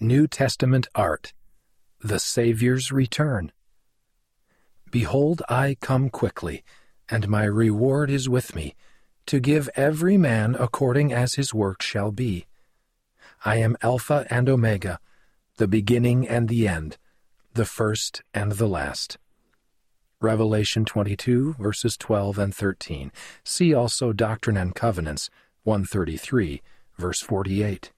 New Testament Art The Saviour's Return. Behold, I come quickly, and my reward is with me, to give every man according as his work shall be. I am Alpha and Omega, the beginning and the end, the first and the last. Revelation 22, verses 12 and 13. See also Doctrine and Covenants, 133, verse 48.